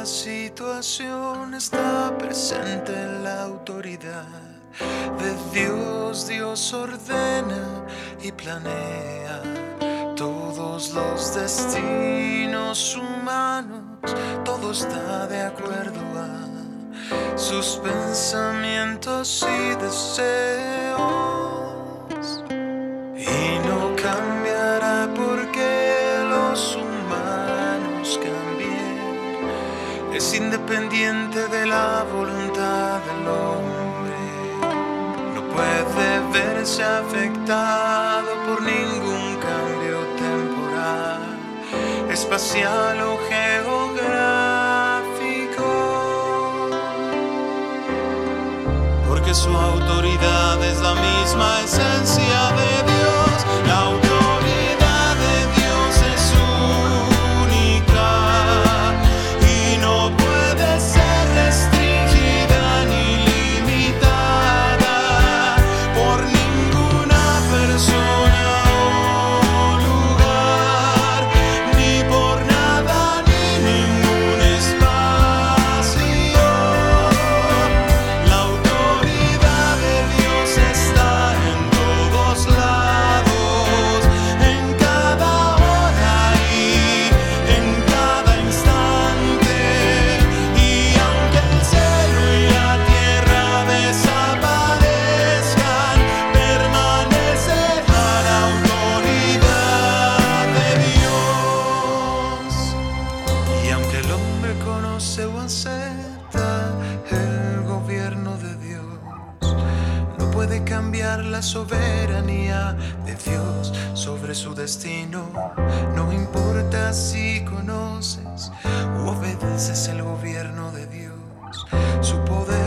cada situación está presente la autoridad de Dios. Dios ordena y planea todos los destinos humanos. Todo está de acuerdo a sus pensamientos y deseos. Y no independiente de la voluntad del hombre. No puede verse afectado por ningún cambio temporal, espacial o geográfico. Porque su autoridad es la misma esencia el hombre conoce o acepta el gobierno de Dios, no puede cambiar la soberanía de Dios sobre su destino. No importa si conoces o obedeces el gobierno de Dios, su poder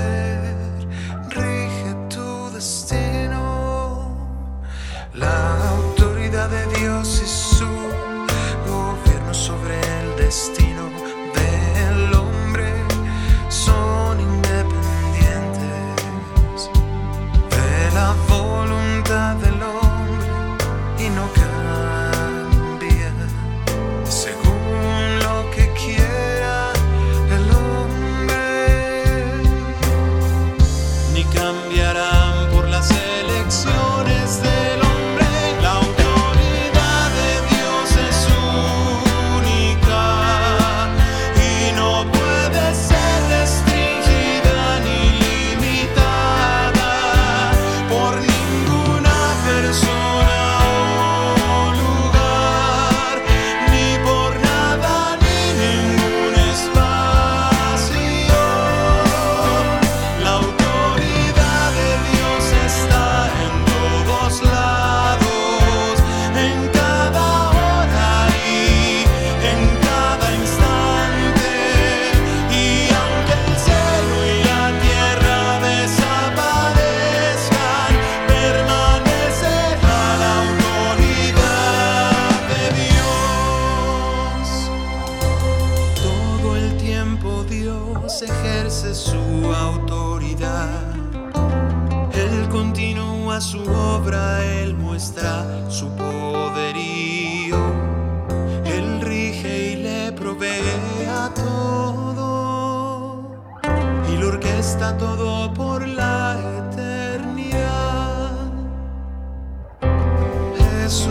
su obra, Él muestra su poderío. Él rige y le provee a todo. Y lo orquesta todo por la eternidad. Es